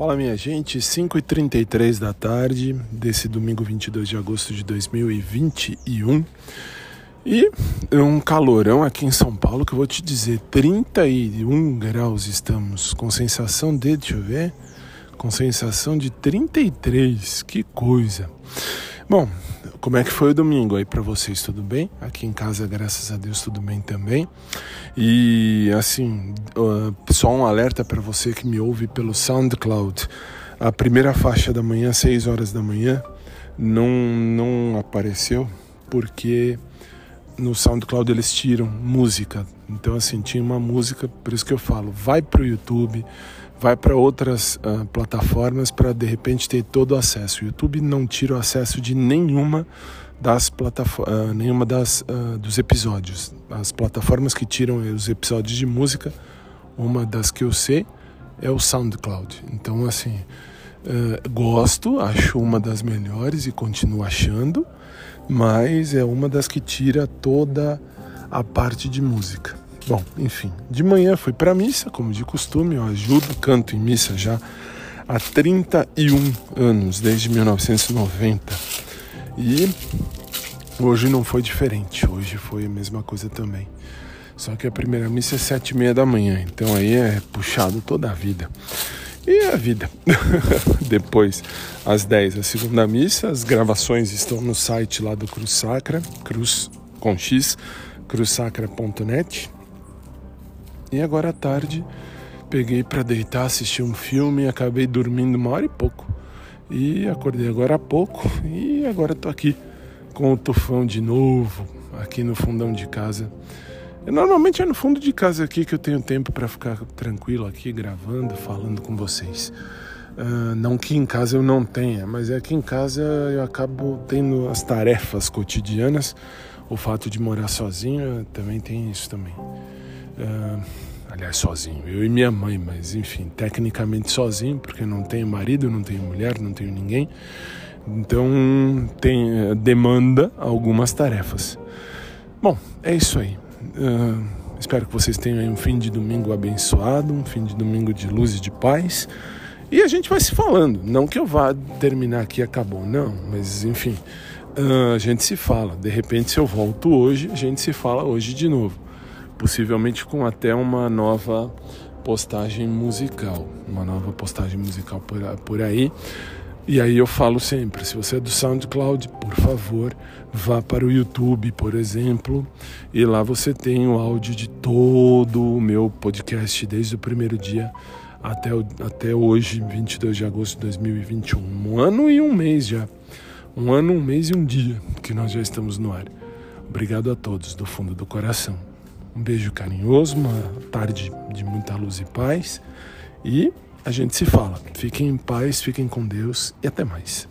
Fala minha gente, 5h33 da tarde desse domingo 22 de agosto de 2021 e um calorão aqui em São Paulo que eu vou te dizer, 31 graus estamos, com sensação de, deixa eu ver, com sensação de 33, que coisa. Bom, como é que foi o domingo aí para vocês? Tudo bem? Aqui em casa, graças a Deus, tudo bem também. E assim, só um alerta para você que me ouve pelo SoundCloud. A primeira faixa da manhã, 6 horas da manhã, não, não apareceu porque no SoundCloud eles tiram música. Então, assim, tinha uma música, por isso que eu falo, vai para o YouTube, vai para outras uh, plataformas para de repente ter todo o acesso. O YouTube não tira o acesso de nenhuma das plataformas, uh, nenhuma das uh, dos episódios. As plataformas que tiram os episódios de música, uma das que eu sei é o SoundCloud. Então assim, gosto, acho uma das melhores e continuo achando, mas é uma das que tira toda a parte de música. Bom, enfim, de manhã fui para missa, como de costume, eu ajudo, canto em missa já há 31 anos, desde 1990. E hoje não foi diferente, hoje foi a mesma coisa também. Só que a primeira missa é sete e meia da manhã, então aí é puxado toda a vida. E a vida. Depois, às 10, a segunda missa. As gravações estão no site lá do Cruz Sacra, cruz com x, cruzsacra.net. E agora à tarde peguei para deitar, assistir um filme, acabei dormindo uma hora e pouco. E acordei agora há pouco e agora tô aqui com o tufão de novo, aqui no fundão de casa. Normalmente é no fundo de casa aqui que eu tenho tempo para ficar tranquilo aqui gravando, falando com vocês. Uh, não que em casa eu não tenha, mas é que em casa eu acabo tendo as tarefas cotidianas. O fato de morar sozinho também tem isso também. Uh, aliás, sozinho, eu e minha mãe, mas enfim, tecnicamente sozinho, porque não tenho marido, não tenho mulher, não tenho ninguém. Então tem demanda algumas tarefas. Bom, é isso aí. Uh, espero que vocês tenham um fim de domingo abençoado, um fim de domingo de luz e de paz. E a gente vai se falando. Não que eu vá terminar aqui acabou, não, mas enfim, uh, a gente se fala. De repente, se eu volto hoje, a gente se fala hoje de novo possivelmente com até uma nova postagem musical, uma nova postagem musical por, por aí. E aí eu falo sempre, se você é do SoundCloud, por favor, vá para o YouTube, por exemplo, e lá você tem o áudio de todo o meu podcast desde o primeiro dia até, até hoje, 22 de agosto de 2021. Um ano e um mês já. Um ano, um mês e um dia que nós já estamos no ar. Obrigado a todos do fundo do coração. Um beijo carinhoso, uma tarde de muita luz e paz. E a gente se fala. Fiquem em paz, fiquem com Deus e até mais.